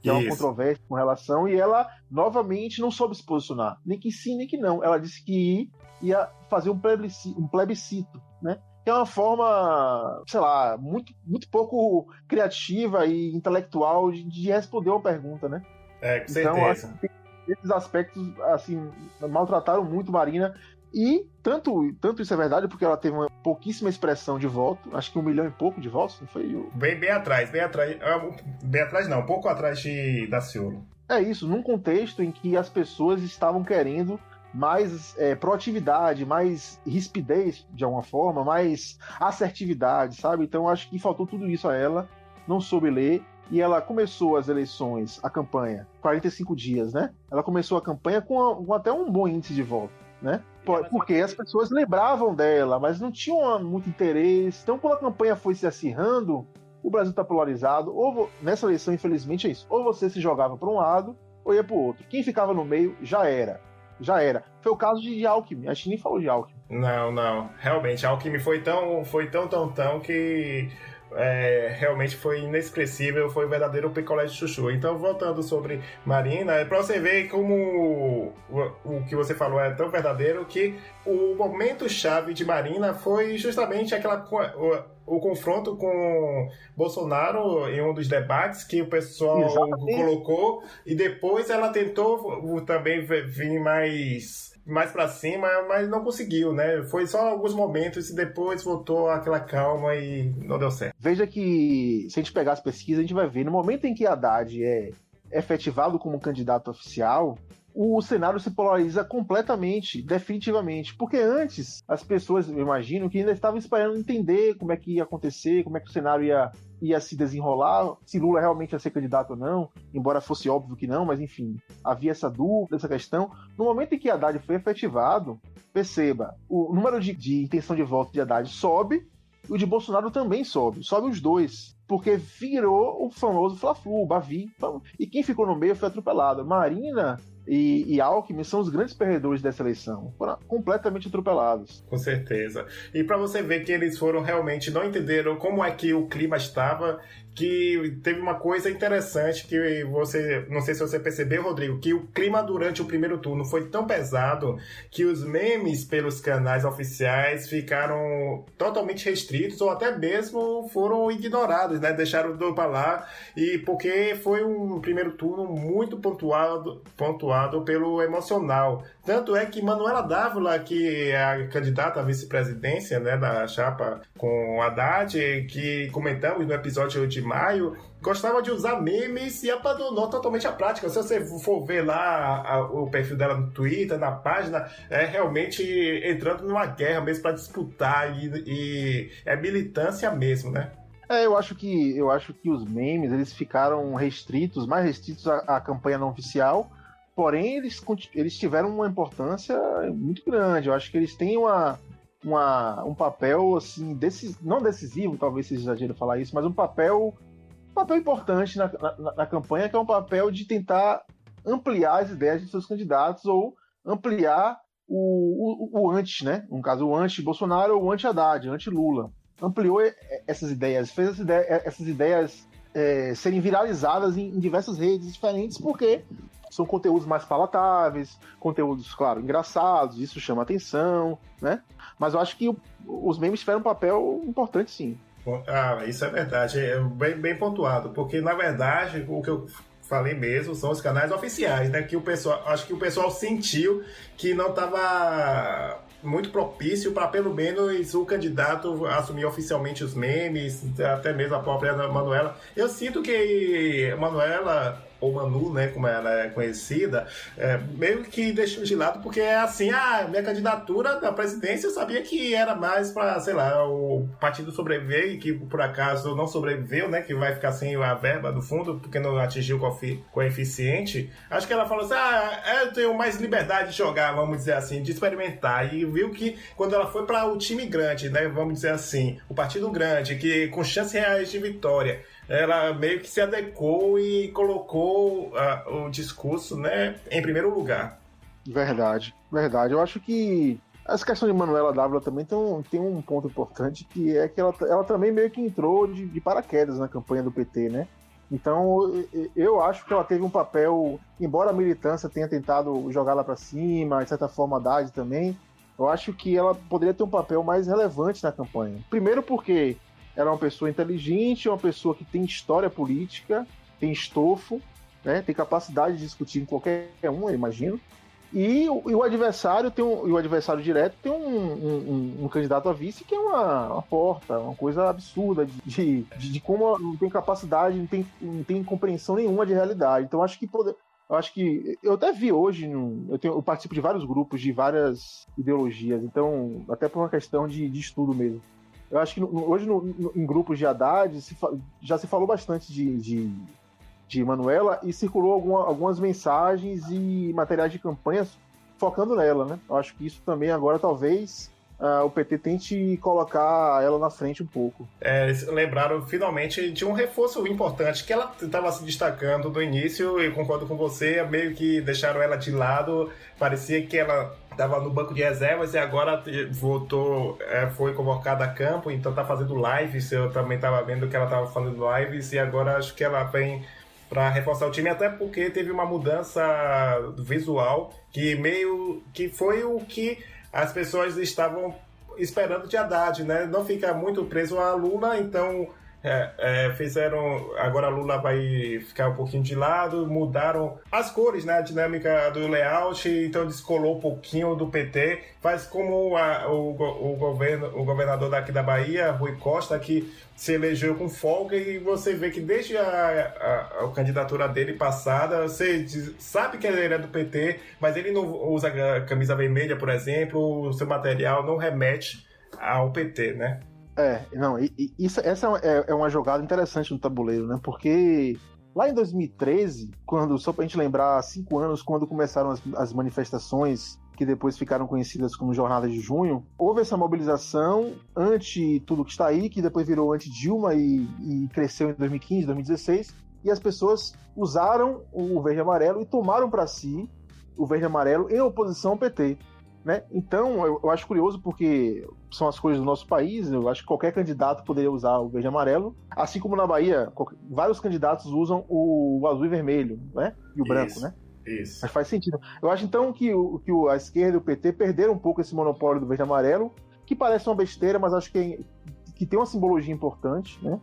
Que Isso. é uma controvérsia com relação, e ela novamente não soube se posicionar. Nem que sim, nem que não. Ela disse que ia fazer um plebiscito, um plebiscito né? Que é uma forma, sei lá, muito, muito pouco criativa e intelectual de, de responder uma pergunta, né? É, com então, certeza. Assim, esses aspectos, assim, maltrataram muito Marina. E tanto, tanto isso é verdade, porque ela teve uma pouquíssima expressão de voto, acho que um milhão e pouco de votos, não foi? Bem, bem atrás, bem atrás. É, bem atrás não, um pouco atrás de Daciolo. É isso, num contexto em que as pessoas estavam querendo mais é, proatividade, mais rispidez de alguma forma, mais assertividade, sabe? Então acho que faltou tudo isso a ela, não soube ler. E ela começou as eleições, a campanha, 45 dias, né? Ela começou a campanha com, com até um bom índice de voto né? Porque as pessoas lembravam dela, mas não tinham muito interesse. Então, quando a campanha foi se acirrando, o Brasil está polarizado. Ou nessa eleição, infelizmente, é isso. Ou você se jogava para um lado, ou ia para o outro. Quem ficava no meio já era. Já era. Foi o caso de Alckmin. A gente nem falou de Alckmin. Não, não. Realmente, Alckmin foi tão, foi tão, tão, tão que é, realmente foi inesquecível, foi o verdadeiro picolé de chuchu. Então, voltando sobre Marina, é para você ver como o, o, que você falou é tão verdadeiro que o momento chave de Marina foi justamente aquela o, o confronto com Bolsonaro em um dos debates que o pessoal Exatamente. colocou e depois ela tentou também vir mais mais para cima, mas não conseguiu, né? Foi só alguns momentos e depois voltou aquela calma e não deu certo. Veja que se a gente pegar as pesquisas, a gente vai ver no momento em que Haddad é efetivado como candidato oficial, o cenário se polariza completamente, definitivamente. Porque antes, as pessoas, eu imagino, que ainda estavam esperando entender como é que ia acontecer, como é que o cenário ia, ia se desenrolar, se Lula realmente ia ser candidato ou não, embora fosse óbvio que não, mas enfim, havia essa dúvida, essa questão. No momento em que Haddad foi efetivado, perceba, o número de, de intenção de voto de Haddad sobe, o de Bolsonaro também sobe, sobe os dois porque virou o famoso Fla-Flu, o Bavi. E quem ficou no meio foi atropelado. Marina e, e Alckmin são os grandes perdedores dessa eleição. Foram completamente atropelados. Com certeza. E para você ver que eles foram realmente, não entenderam como é que o clima estava que teve uma coisa interessante que você, não sei se você percebeu, Rodrigo, que o clima durante o primeiro turno foi tão pesado que os memes pelos canais oficiais ficaram totalmente restritos ou até mesmo foram ignorados, né? Deixaram do lá e porque foi um primeiro turno muito pontuado, pontuado pelo emocional. Tanto é que Manuela Dávila, que é a candidata à vice-presidência, né, da chapa com Haddad, que comentamos no episódio de maio, gostava de usar memes e abandonou totalmente a prática. Se você for ver lá a, o perfil dela no Twitter, na página, é realmente entrando numa guerra mesmo para disputar e, e é militância mesmo, né? É, eu acho que eu acho que os memes eles ficaram restritos, mais restritos à, à campanha não oficial. Porém, eles, eles tiveram uma importância muito grande. Eu acho que eles têm uma, uma, um papel assim, decis, não decisivo, talvez seja exagero falar isso, mas um papel, um papel importante na, na, na, campanha, que é um papel de tentar ampliar as ideias de seus candidatos ou ampliar o, o, o antes, né? No caso, o anti-Bolsonaro ou o anti-Haddad, anti-Lula. Ampliou essas ideias, fez essas ideias, essas ideias é, serem viralizadas em, em diversas redes diferentes, porque São conteúdos mais palatáveis, conteúdos, claro, engraçados, isso chama atenção, né? Mas eu acho que os memes tiveram um papel importante, sim. Ah, isso é verdade, é bem, bem pontuado, porque na verdade o que eu falei mesmo são os canais oficiais, né? Que o pessoal, acho que o pessoal sentiu que não estava muito propício para pelo menos o candidato assumir oficialmente os memes, até mesmo a própria Manuela. Eu sinto que Manuela ou Manu, né, como ela é conhecida, é, meio que deixou de lado porque é assim, ah, minha candidatura da presidência eu sabia que era mais para, sei lá, o partido sobreviver e que por acaso não sobreviveu, né, que vai ficar sem a verba do fundo porque não atingiu o coeficiente. Acho que ela falou assim, ah, eu tenho mais liberdade de jogar, vamos dizer assim, de experimentar. E viu que quando ela foi para o time grande, né, vamos dizer assim, o partido grande, que com chances reais de vitória, ela meio que se adequou e colocou uh, o discurso né, em primeiro lugar. Verdade, verdade. Eu acho que essa questão de Manuela Dávila também tem um, tem um ponto importante, que é que ela, ela também meio que entrou de, de paraquedas na campanha do PT, né? Então, eu acho que ela teve um papel, embora a militância tenha tentado jogar lá para cima, de certa forma, a também, eu acho que ela poderia ter um papel mais relevante na campanha. Primeiro porque ela é uma pessoa inteligente, uma pessoa que tem história política, tem estofo, né, tem capacidade de discutir com qualquer um, eu imagino. E o, e o adversário tem um, o adversário direto tem um, um, um, candidato a vice que é uma, uma porta, uma coisa absurda de, de, de, como não tem capacidade, não tem, não tem compreensão nenhuma de realidade. Então acho que eu acho que eu até vi hoje, eu, tenho, eu participo de vários grupos de várias ideologias, então até por uma questão de, de estudo mesmo. Eu acho que no, hoje no, no, em grupos de Haddad se, já se falou bastante de, de, de Manuela e circulou alguma, algumas mensagens e materiais de campanha focando nela, né? Eu acho que isso também agora talvez uh, o PT tente colocar ela na frente um pouco. É, lembraram finalmente de um reforço importante que ela estava se destacando do início e concordo com você, meio que deixaram ela de lado, parecia que ela estava no banco de reservas e agora voltou, é, foi convocada a campo, então está fazendo lives. Eu também estava vendo que ela estava fazendo lives e agora acho que ela vem para reforçar o time, até porque teve uma mudança visual que meio que foi o que as pessoas estavam esperando de Haddad, né? Não fica muito preso a Lula, então é, é, fizeram. Agora Lula vai ficar um pouquinho de lado, mudaram as cores, né? A dinâmica do layout, então descolou um pouquinho do PT. Faz como a, o, o, governo, o governador daqui da Bahia, Rui Costa, que se elegeu com folga e você vê que desde a, a, a candidatura dele passada, você diz, sabe que ele é do PT, mas ele não usa camisa vermelha, por exemplo, o seu material não remete ao PT, né? É, não, e, e isso, essa é, é uma jogada interessante no tabuleiro, né? Porque lá em 2013, quando, só pra gente lembrar, cinco anos, quando começaram as, as manifestações que depois ficaram conhecidas como Jornada de Junho, houve essa mobilização anti tudo que está aí, que depois virou anti-Dilma e, e cresceu em 2015, 2016, e as pessoas usaram o verde e amarelo e tomaram para si o verde e amarelo em oposição ao PT. Né? Então, eu, eu, acho curioso porque são as coisas do nosso país. Eu acho que qualquer candidato poderia usar o verde e amarelo. Assim como na Bahia, qualquer, vários candidatos usam o, o, azul e vermelho né? e o branco. Isso, né? Isso. Mas faz sentido. Eu acho então que, o, que a esquerda e o PT perderam um pouco esse monopólio do verde e amarelo, que parece uma besteira, mas acho que, é, que tem uma simbologia importante. Né?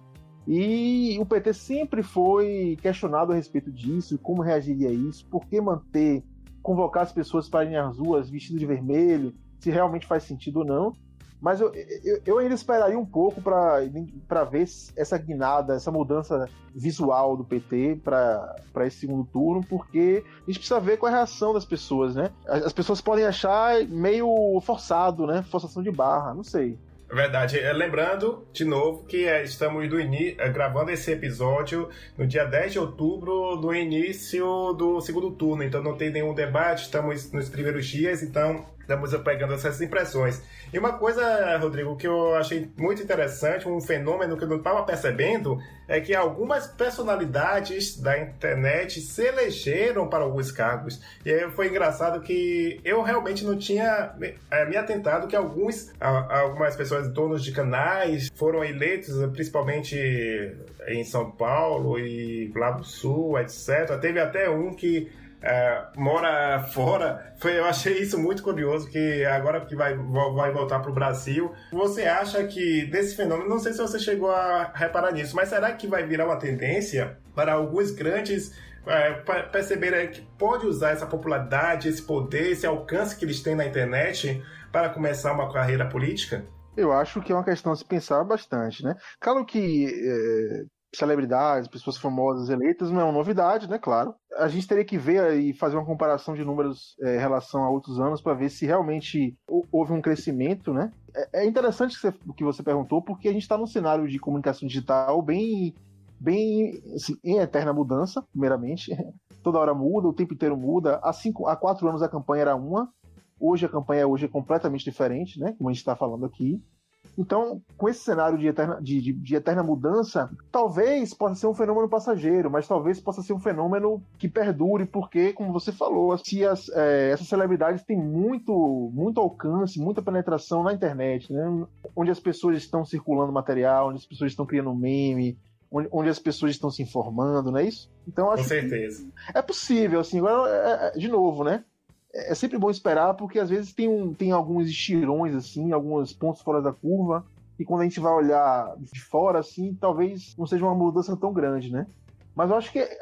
E o PT sempre foi questionado a respeito disso, como reagiria a isso, por que manter convocar as pessoas para irem às ruas vestidas de vermelho, se realmente faz sentido ou não. Mas eu, eu, eu ainda esperaria um pouco para ver essa guinada, essa mudança visual do PT para esse segundo turno, porque a gente precisa ver qual é a reação das pessoas, né? As pessoas podem achar meio forçado, né? Forçação de barra, não sei. É verdade. É, lembrando, de novo, que é, estamos do gravando esse episódio no dia 10 de outubro, no início do segundo turno. Então não tem nenhum debate, estamos nos primeiros dias, então estamos pegando essas impressões. E uma coisa, Rodrigo, que eu achei muito interessante, um fenômeno que eu não estava percebendo, é que algumas personalidades da internet se elegeram para alguns cargos. E foi engraçado que eu realmente não tinha é, me atentado que alguns, algumas pessoas, donos de canais, foram eleitos, principalmente em São Paulo e lá do Sul, etc. Teve até um que é, mora fora. Foi, eu achei isso muito curioso, que agora que vai, vai voltar para o Brasil, você acha que desse fenômeno, não sei se você chegou a reparar nisso, mas será que vai virar uma tendência para alguns grandes é, perceberem que pode usar essa popularidade, esse poder, esse alcance que eles têm na internet para começar uma carreira política? Eu acho que é uma questão a se pensar bastante, né? Claro que é, celebridades, pessoas famosas eleitas não é uma novidade, né? Claro. A gente teria que ver e fazer uma comparação de números é, em relação a outros anos para ver se realmente houve um crescimento, né? É, é interessante o que você perguntou, porque a gente está num cenário de comunicação digital bem, bem assim, em eterna mudança, primeiramente. Toda hora muda, o tempo inteiro muda. Há, cinco, há quatro anos a campanha era uma, hoje a campanha hoje é completamente diferente, né? Como a gente está falando aqui. Então, com esse cenário de eterna, de, de, de eterna, mudança, talvez possa ser um fenômeno passageiro, mas talvez possa ser um fenômeno que perdure, porque, como você falou, se as, é, essas celebridades têm muito, muito alcance, muita penetração na internet, né? onde as pessoas estão circulando material, onde as pessoas estão criando meme, onde, as pessoas estão se informando, não é isso? Então, acho Com certeza. é possível, assim, agora, é, é, de novo, né? É sempre bom esperar, porque às vezes tem, um, tem alguns estirões, assim, alguns pontos fora da curva, e quando a gente vai olhar de fora, assim, talvez não seja uma mudança tão grande, né? Mas eu acho que é,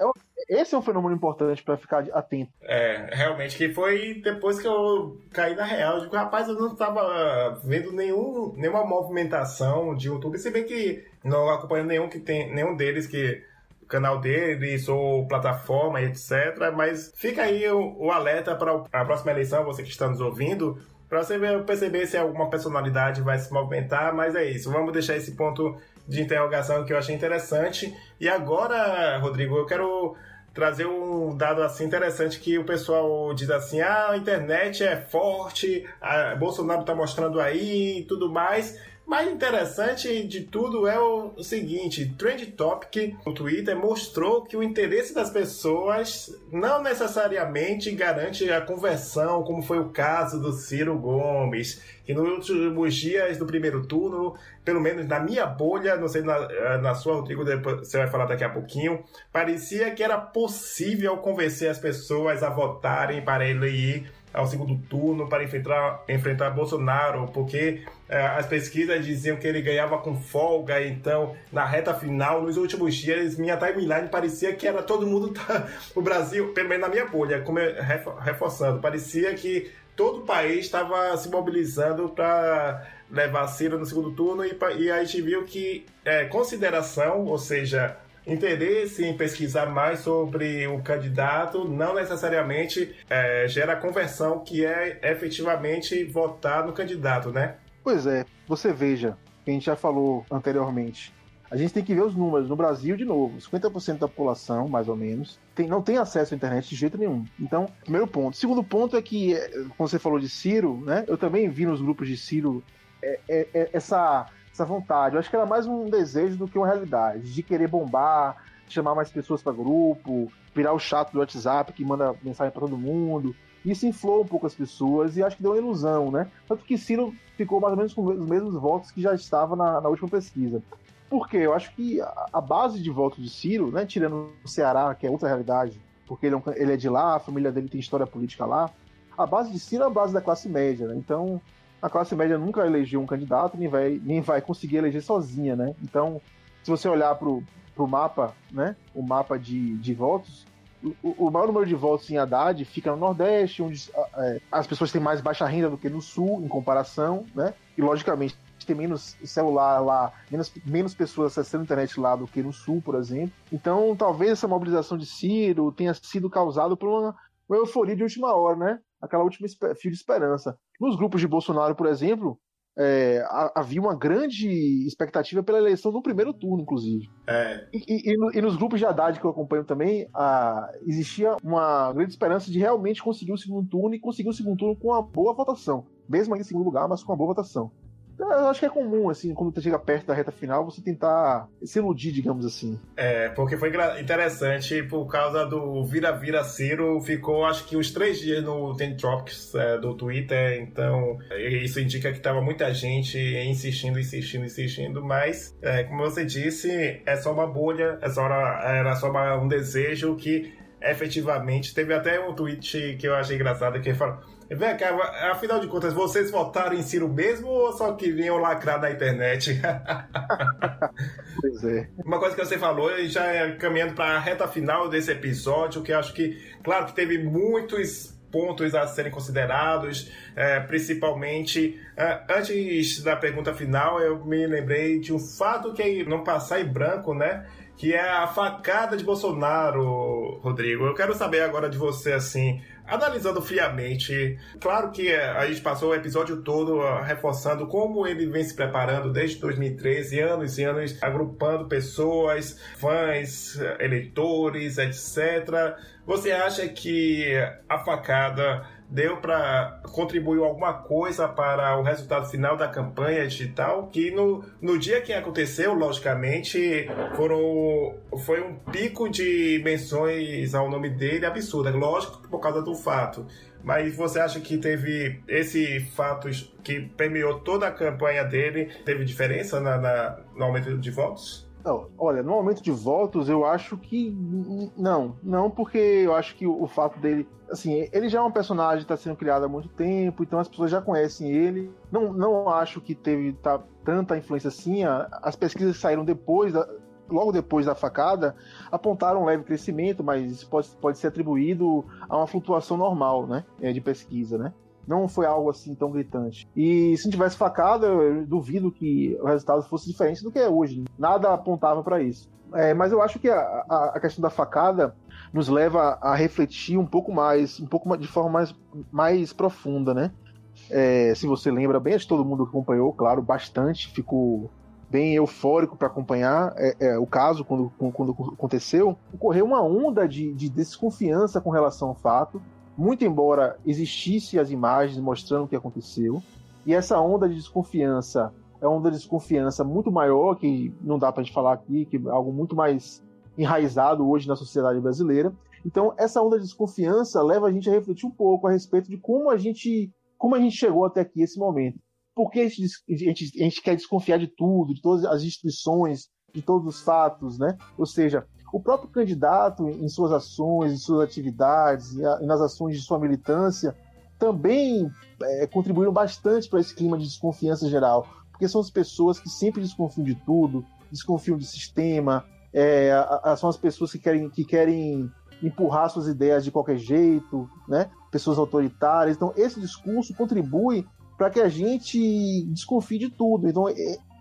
esse é um fenômeno importante para ficar atento. É, realmente, que foi depois que eu caí na real. Digo, rapaz, eu não estava vendo nenhum, nenhuma movimentação de YouTube, se bem que não acompanho nenhum que tem nenhum deles que canal deles ou plataforma, etc. Mas fica aí o, o alerta para a próxima eleição, você que está nos ouvindo, para você perceber se alguma personalidade vai se movimentar. Mas é isso, vamos deixar esse ponto de interrogação que eu achei interessante. E agora, Rodrigo, eu quero trazer um dado assim interessante que o pessoal diz assim: ah, a internet é forte, Bolsonaro está mostrando aí e tudo mais. Mais interessante de tudo é o seguinte: Trend Topic no Twitter mostrou que o interesse das pessoas não necessariamente garante a conversão, como foi o caso do Ciro Gomes, que nos últimos dias do primeiro turno, pelo menos na minha bolha, não sei na, na sua, Rodrigo, você vai falar daqui a pouquinho, parecia que era possível convencer as pessoas a votarem para ele ir ao segundo turno para enfrentar, enfrentar Bolsonaro, porque é, as pesquisas diziam que ele ganhava com folga, então na reta final, nos últimos dias, minha timeline parecia que era todo mundo, tá, o Brasil, pelo menos na minha bolha, como reforçando, parecia que todo o país estava se mobilizando para levar Ciro no segundo turno e, e a gente viu que é, consideração, ou seja, interesse em pesquisar mais sobre o candidato não necessariamente é, gera conversão, que é efetivamente votar no candidato, né? Pois é, você veja, que a gente já falou anteriormente. A gente tem que ver os números. No Brasil, de novo, 50% da população, mais ou menos, tem, não tem acesso à internet de jeito nenhum. Então, primeiro ponto. Segundo ponto é que, é, como você falou de Ciro, né? Eu também vi nos grupos de Ciro é, é, é essa essa vontade. Eu acho que era mais um desejo do que uma realidade, de querer bombar, chamar mais pessoas para grupo, virar o chato do WhatsApp que manda mensagem para todo mundo. Isso inflou um pouco as pessoas e acho que deu uma ilusão, né? Tanto que Ciro ficou mais ou menos com os mesmos votos que já estava na, na última pesquisa. Por quê? Eu acho que a, base de voto de Ciro, né, tirando o Ceará, que é outra realidade, porque ele é, um, ele é de lá, a família dele tem história política lá, a base de Ciro é a base da classe média, né? Então, a classe média nunca elegeu um candidato, nem vai, nem vai conseguir eleger sozinha, né? Então, se você olhar para o mapa, né? O mapa de, de votos, o, o, maior número de votos em Haddad fica no Nordeste, onde é, as pessoas têm mais baixa renda do que no Sul, em comparação, né? E, logicamente, tem menos celular lá, menos, menos pessoas acessando a internet lá do que no Sul, por exemplo. Então, talvez essa mobilização de Ciro tenha sido causada por uma, uma euforia de última hora, né? Aquela última fio de esperança. Nos grupos de Bolsonaro, por exemplo, é, havia uma grande expectativa pela eleição no primeiro turno, inclusive. É. E, e, e, nos grupos de Haddad que eu acompanho também, a, existia uma grande esperança de realmente conseguir o segundo turno e conseguir o segundo turno com uma boa votação. Mesmo em segundo lugar, mas com uma boa votação. Eu acho que é comum, assim, quando você chega perto da reta final, você tentar se iludir, digamos assim. É, porque foi interessante, por causa do vira-vira Ciro, ficou acho que uns três dias no Tentropics é, do Twitter, então isso indica que tava muita gente insistindo, insistindo, insistindo, mas, é, como você disse, é só uma bolha, é só, era só uma, um desejo que efetivamente. Teve até um tweet que eu achei engraçado que ele falou. Vem cá, afinal de contas, vocês votaram em Ciro mesmo ou só queriam lacrar na internet? pois é. Uma coisa que você falou, já é caminhando para a reta final desse episódio, que acho que, claro que teve muitos pontos a serem considerados, é, principalmente é, antes da pergunta final, eu me lembrei de um fato que não passar em branco, né? Que é a facada de Bolsonaro, Rodrigo. Eu quero saber agora de você, assim, analisando friamente, claro que a gente passou o episódio todo reforçando como ele vem se preparando desde 2013, anos e anos, agrupando pessoas, fãs, eleitores, etc. Você acha que a facada deu para contribuir alguma coisa para o resultado final da campanha digital, que no, no dia que aconteceu, logicamente, foram, foi um pico de menções ao nome dele absurda, lógico, por causa do fato. Mas você acha que teve esse fato que permeou toda a campanha dele, teve diferença na, na no aumento de votos? Não, olha, no aumento de votos, eu acho que não, não, porque eu acho que o, fato dele, assim, ele já é um personagem que está sendo criado há muito tempo, então as pessoas já conhecem ele. Não, não acho que teve tá, tanta influência assim. As pesquisas que saíram depois da, logo depois da facada, apontaram um leve crescimento, mas isso pode, pode ser atribuído a uma flutuação normal, né, é, de pesquisa, né? Não foi algo assim tão gritante. E se não tivesse facada, eu duvido que o resultado fosse diferente do que é hoje. Nada apontava para isso. É, mas eu acho que a, a, a, questão da facada nos leva a refletir um pouco mais, um pouco de forma mais, mais profunda, né? É, se você lembra bem, acho que todo mundo acompanhou, claro, bastante, ficou bem eufórico para acompanhar é, é, o caso quando, quando aconteceu. Ocorreu uma onda de, de desconfiança com relação ao fato muito embora existisse as imagens mostrando o que aconteceu, e essa onda de desconfiança é uma onda de desconfiança muito maior, que não dá para a gente falar aqui, que é algo muito mais enraizado hoje na sociedade brasileira. Então, essa onda de desconfiança leva a gente a refletir um pouco a respeito de como a gente, como a gente chegou até aqui, esse momento. Por que a gente, a gente, a gente quer desconfiar de tudo, de todas as instituições, de todos os fatos, né? Ou seja, o próprio candidato, em suas ações, em suas atividades e nas ações de sua militância, também é, contribuíram bastante para esse clima de desconfiança geral, porque são as pessoas que sempre desconfiam de tudo, desconfiam do sistema, é, a, a, são as pessoas que querem, que querem empurrar suas ideias de qualquer jeito, né? pessoas autoritárias. Então, esse discurso contribui para que a gente desconfie de tudo. Então,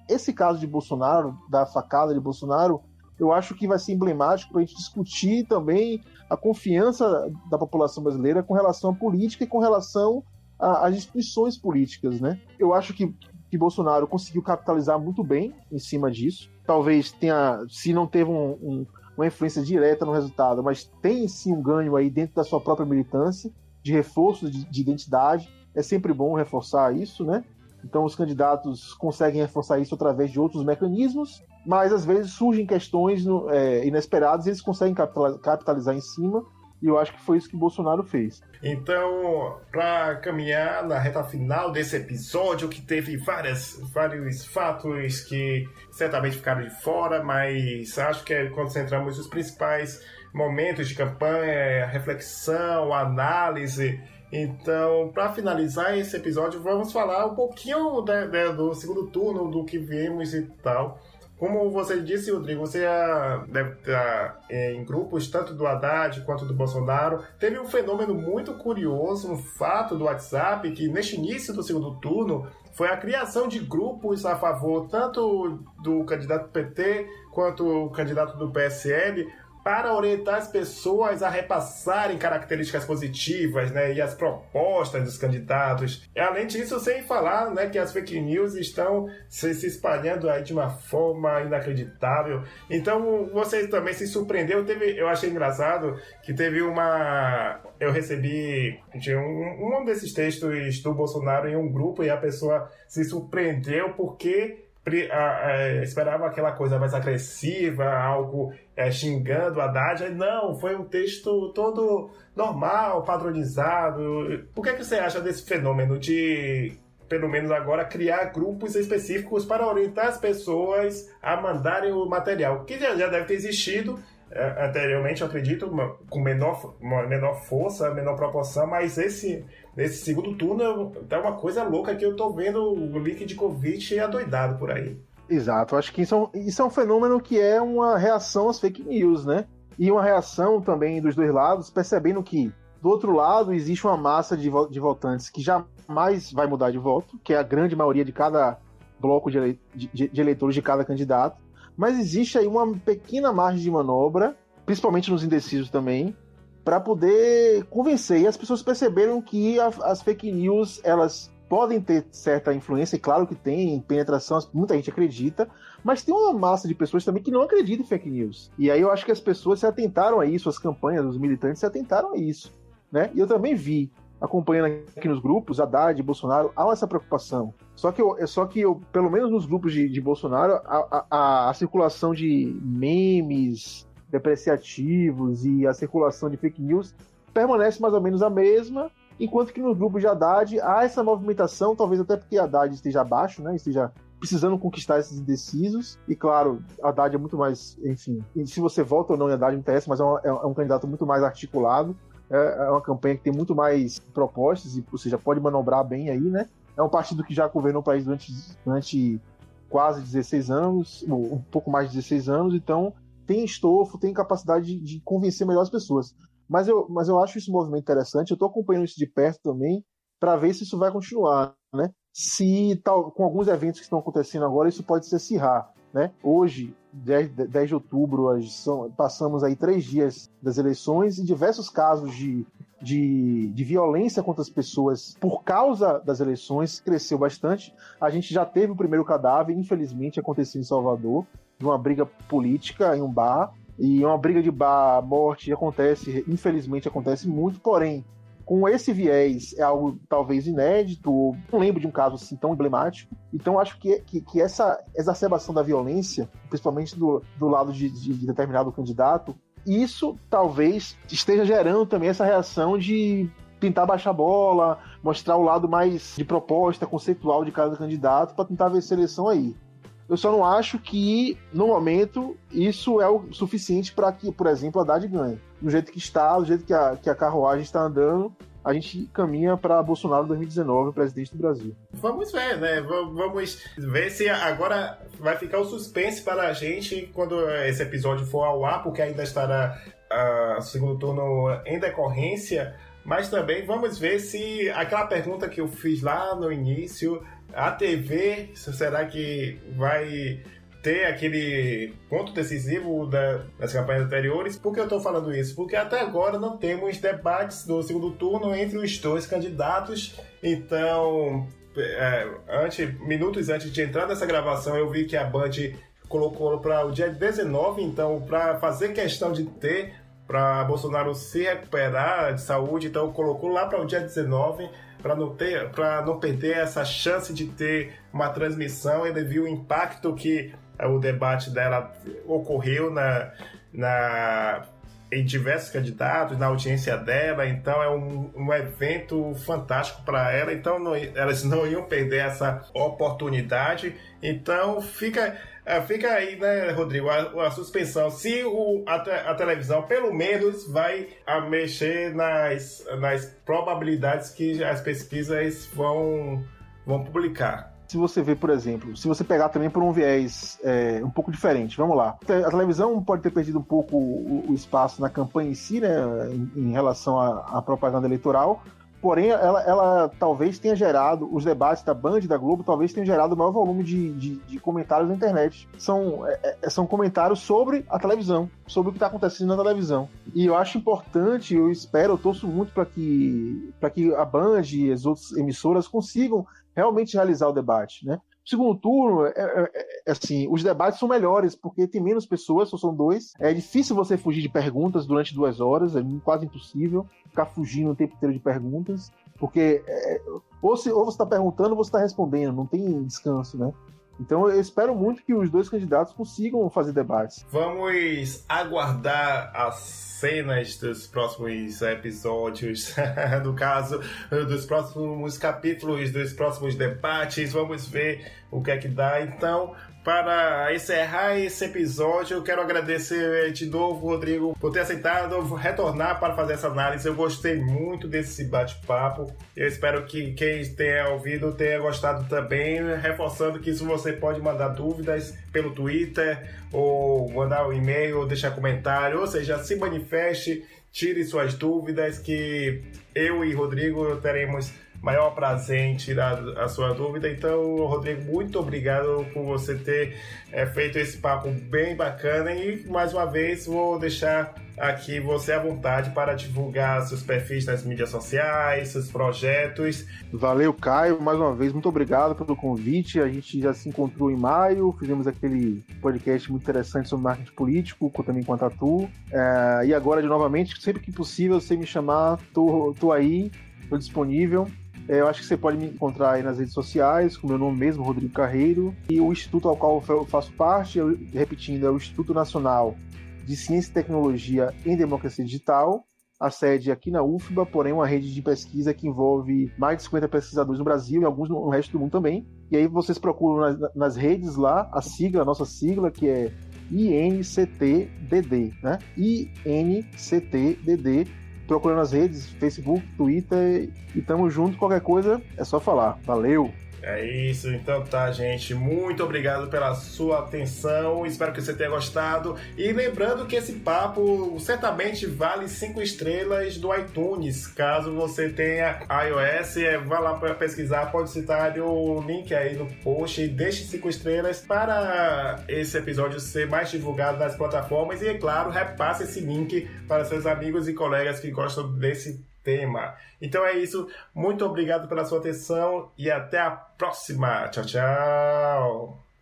esse caso de Bolsonaro, da facada de Bolsonaro, eu acho que vai ser emblemático para a gente discutir também a confiança da população brasileira com relação à política e com relação às instituições políticas, né? Eu acho que, que Bolsonaro conseguiu capitalizar muito bem em cima disso. Talvez tenha, se não teve um, um, uma influência direta no resultado, mas tem sim um ganho aí dentro da sua própria militância, de reforço de, de identidade. É sempre bom reforçar isso, né? Então, os candidatos conseguem reforçar isso através de outros mecanismos, mas às vezes surgem questões é, inesperadas e eles conseguem capitalizar em cima. E eu acho que foi isso que Bolsonaro fez. Então, para caminhar na reta final desse episódio, que teve várias, vários fatos que certamente ficaram de fora, mas acho que é concentramos os principais momentos de campanha, reflexão, análise então, para finalizar esse episódio, vamos falar um pouquinho né, né, do segundo turno, do que vimos e tal. Como você disse, Rodrigo, você deve estar em grupos tanto do Haddad quanto do Bolsonaro. Teve um fenômeno muito curioso, um fato do WhatsApp, que neste início do segundo turno foi a criação de grupos a favor tanto do candidato PT quanto o candidato do PSL, para orientar as pessoas a repassarem características positivas né, e as propostas dos candidatos. Além disso, sem falar né, que as fake news estão se, se espalhando aí de uma forma inacreditável. Então, você também se surpreendeu. Teve, eu achei engraçado que teve uma. Eu recebi de um, um desses textos do Bolsonaro em um grupo e a pessoa se surpreendeu porque esperava aquela coisa mais agressiva, algo é, xingando a Haddad. Não, foi um texto todo normal, padronizado. O que, é que você acha desse fenômeno de, pelo menos agora, criar grupos específicos para orientar as pessoas a mandarem o material? Que já, já deve ter existido, é, anteriormente, eu acredito, com menor, menor força, menor proporção, mas esse, nesse segundo turno tá uma coisa louca que eu tô vendo o Covid adoidado por aí. Exato, acho que isso é, um, isso é um fenômeno que é uma reação às fake news, né? E uma reação também dos dois lados, percebendo que do outro lado existe uma massa de, de votantes que jamais vai mudar de voto, que é a grande maioria de cada bloco de, de, de eleitores de cada candidato, mas existe aí uma pequena margem de manobra, principalmente nos indecisos também, para poder convencer. E as pessoas perceberam que a, as fake news elas podem ter certa influência, e claro que tem, penetração, muita gente acredita, mas tem uma massa de pessoas também que não acreditam em fake news. E aí eu acho que as pessoas se atentaram a isso, as campanhas, os militantes se atentaram a isso. Né? E eu também vi, acompanhando aqui nos grupos, Haddad, Bolsonaro, há essa preocupação. Só que, eu, só que eu, pelo menos nos grupos de, de Bolsonaro, a, a, a circulação de memes depreciativos e a circulação de fake news permanece mais ou menos a mesma, enquanto que nos grupos de Haddad há essa movimentação, talvez até porque Haddad esteja abaixo, né, esteja precisando conquistar esses indecisos, e claro, Haddad é muito mais, enfim, se você vota ou não em Haddad não interessa, mas é um, é um candidato muito mais articulado, é, é uma campanha que tem muito mais propostas, e, ou seja, pode manobrar bem aí, né, é um partido que já governou o país durante, durante quase 16 anos, um pouco mais de 16 anos, então tem estofo, tem capacidade de, de convencer melhor as pessoas. Mas eu, mas eu acho esse movimento interessante, eu estou acompanhando isso de perto também, para ver se isso vai continuar, né? Se tal, com alguns eventos que estão acontecendo agora, isso pode se acirrar, né? Hoje, 10, 10 de outubro, são, passamos aí três dias das eleições e diversos casos de de, de violência contra as pessoas por causa das eleições cresceu bastante. A gente já teve o primeiro cadáver, infelizmente, aconteceu em Salvador, de uma briga política em um bar. E uma briga de bar, morte, acontece, infelizmente acontece muito, porém, com esse viés é algo talvez inédito, não lembro de um caso assim tão emblemático. Então acho que, que, que essa exacerbação da violência, principalmente do, do lado de, de, de determinado candidato, isso talvez esteja gerando também essa reação de tentar baixar a bola, mostrar o lado mais de proposta conceitual de cada candidato para tentar ver seleção aí. Eu só não acho que, no momento, isso é o suficiente para que, por exemplo, a Haddad ganhe. Do jeito que está, do jeito que a, que a carruagem está andando, a gente caminha para Bolsonaro 2019, presidente do Brasil. Vamos ver, né? Vamos ver se agora vai ficar o suspense para a gente quando esse episódio for ao ar, porque ainda estará uh, segundo turno em decorrência. Mas também vamos ver se aquela pergunta que eu fiz lá no início, a TV, será que vai ter aquele ponto decisivo da, das campanhas anteriores. Por que eu estou falando isso? Porque até agora não temos debates do segundo turno entre os dois candidatos. Então, é, antes, minutos antes de entrar nessa gravação, eu vi que a Band colocou para o dia 19, então, para fazer questão de ter para Bolsonaro se recuperar de saúde, então colocou lá para o dia 19 para não ter para não perder essa chance de ter uma transmissão, ele viu o impacto que o debate dela ocorreu na, na, em diversos candidatos, na audiência dela, então é um, um evento fantástico para ela, então não, elas não iam perder essa oportunidade, então fica, é, fica aí, né, Rodrigo, a, a suspensão, se o, a, a, televisão pelo menos vai mexer nas, nas probabilidades que as pesquisas vão, vão publicar se você vê, por exemplo, se você pegar também por um viés é, um pouco diferente, vamos lá. A televisão pode ter perdido um pouco o, o espaço na campanha em si, né, em, em relação à, propaganda eleitoral, porém ela, ela, talvez tenha gerado, os debates da Band e da Globo talvez tenham gerado o maior volume de, de, de comentários na internet. São, é, é são comentários sobre a televisão, sobre o que está acontecendo na televisão. E eu acho importante, eu espero, eu torço muito para que, que a Band e as outras emissoras consigam realmente realizar o debate, né? Segundo turno, é, é, é, assim, os debates são melhores, porque tem menos pessoas, só são dois. É difícil você fugir de perguntas durante duas horas, é quase impossível ficar fugindo o tempo inteiro de perguntas, porque é, ou, se, ou você está perguntando ou você está respondendo, não tem descanso, né? Então eu espero muito que os dois candidatos consigam fazer debates. Vamos aguardar as cenas dos próximos episódios, no caso, dos próximos capítulos, dos próximos debates. Vamos ver o que é que dá. Então, para encerrar esse episódio, eu quero agradecer de novo, Rodrigo, por ter aceitado retornar para fazer essa análise. Eu gostei muito desse bate-papo. Eu espero que quem tenha ouvido tenha gostado também, reforçando que isso você pode mandar dúvidas pelo Twitter, ou mandar um e-mail, ou deixar comentário, ou seja, se manifeste, tire suas dúvidas, que eu e Rodrigo teremos maior prazer em tirar a sua dúvida. Então, Rodrigo, muito obrigado por você ter é, feito esse papo bem bacana e mais uma vez vou deixar aqui você à vontade para divulgar seus perfis nas mídias sociais, seus projetos. Valeu, Caio, mais uma vez, muito obrigado pelo convite. A gente já se encontrou em maio, fizemos aquele podcast muito interessante sobre marketing político, também com a Tatu. É, e agora, de novamente, sempre que possível, você me chamar, tô, tô aí, tô disponível. É, eu acho que você pode me encontrar aí nas redes sociais, com meu nome mesmo, Rodrigo Carreiro, e o instituto ao qual eu faço parte, eu, repetindo, é o Instituto Nacional de Ciência e Tecnologia em Democracia Digital, a sede aqui na UFBA, porém uma rede de pesquisa que envolve mais de 50 pesquisadores no Brasil e alguns no resto do mundo também. E aí vocês procuram nas, nas redes lá a sigla, a nossa sigla, que é INCTDD, né? INCTDD procurando nas redes, Facebook, Twitter e tamo junto. Qualquer coisa é só falar. Valeu! É isso, então tá, gente. Muito obrigado pela sua atenção. Espero que você tenha gostado. E lembrando que esse papo certamente vale cinco estrelas do iTunes. Caso você tenha iOS, é, vá lá para pesquisar. Pode citar o link aí no post e deixe cinco estrelas para esse episódio ser mais divulgado nas plataformas. E, é claro, repasse esse link para seus amigos e colegas que gostam desse tema. Então é isso. Muito obrigado pela sua atenção e até a próxima. Tchau, tchau.